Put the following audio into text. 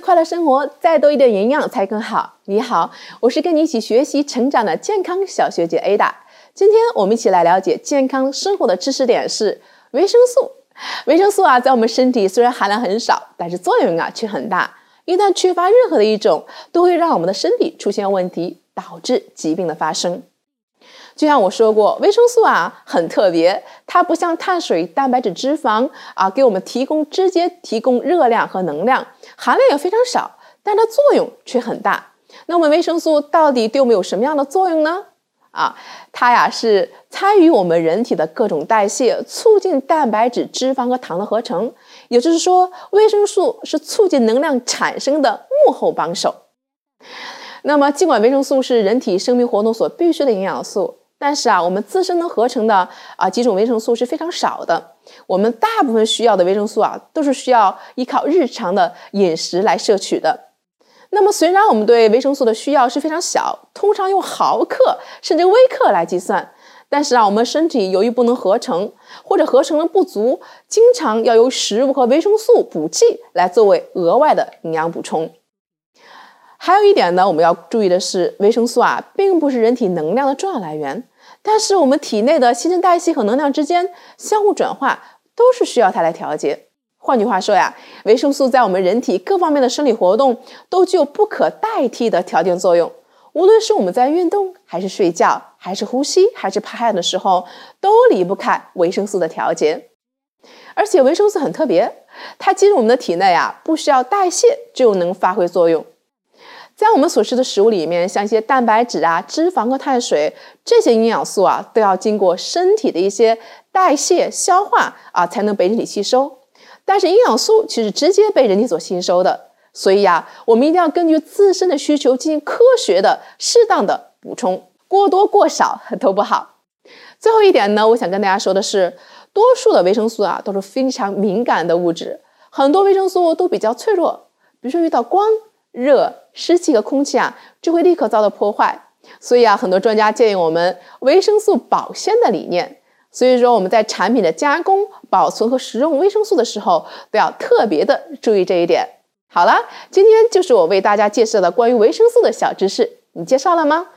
快乐生活，再多一点营养才更好。你好，我是跟你一起学习成长的健康小学姐 Ada。今天我们一起来了解健康生活的知识点是维生素。维生素啊，在我们身体虽然含量很少，但是作用啊却很大。一旦缺乏任何的一种，都会让我们的身体出现问题，导致疾病的发生。就像我说过，维生素啊很特别，它不像碳水、蛋白质、脂肪啊，给我们提供直接提供热量和能量，含量也非常少，但它作用却很大。那么维生素到底对我们有什么样的作用呢？啊，它呀是参与我们人体的各种代谢，促进蛋白质、脂肪和糖的合成。也就是说，维生素是促进能量产生的幕后帮手。那么，尽管维生素是人体生命活动所必需的营养素。但是啊，我们自身能合成的啊几种维生素是非常少的。我们大部分需要的维生素啊，都是需要依靠日常的饮食来摄取的。那么，虽然我们对维生素的需要是非常小，通常用毫克甚至微克来计算，但是啊，我们身体由于不能合成或者合成的不足，经常要由食物和维生素补剂来作为额外的营养补充。还有一点呢，我们要注意的是，维生素啊，并不是人体能量的重要来源，但是我们体内的新陈代谢和能量之间相互转化，都是需要它来调节。换句话说呀，维生素在我们人体各方面的生理活动都具有不可代替的调节作用。无论是我们在运动，还是睡觉，还是呼吸，还是排汗的时候，都离不开维生素的调节。而且维生素很特别，它进入我们的体内啊，不需要代谢就能发挥作用。在我们所吃的食物里面，像一些蛋白质啊、脂肪和碳水这些营养素啊，都要经过身体的一些代谢、消化啊，才能被人体吸收。但是营养素其实直接被人体所吸收的，所以呀，我们一定要根据自身的需求进行科学的、适当的补充，过多过少都不好。最后一点呢，我想跟大家说的是，多数的维生素啊都是非常敏感的物质，很多维生素都比较脆弱，比如说遇到光。热、湿气和空气啊，就会立刻遭到破坏。所以啊，很多专家建议我们维生素保鲜的理念。所以说，我们在产品的加工、保存和食用维生素的时候，都要特别的注意这一点。好了，今天就是我为大家介绍的关于维生素的小知识，你介绍了吗？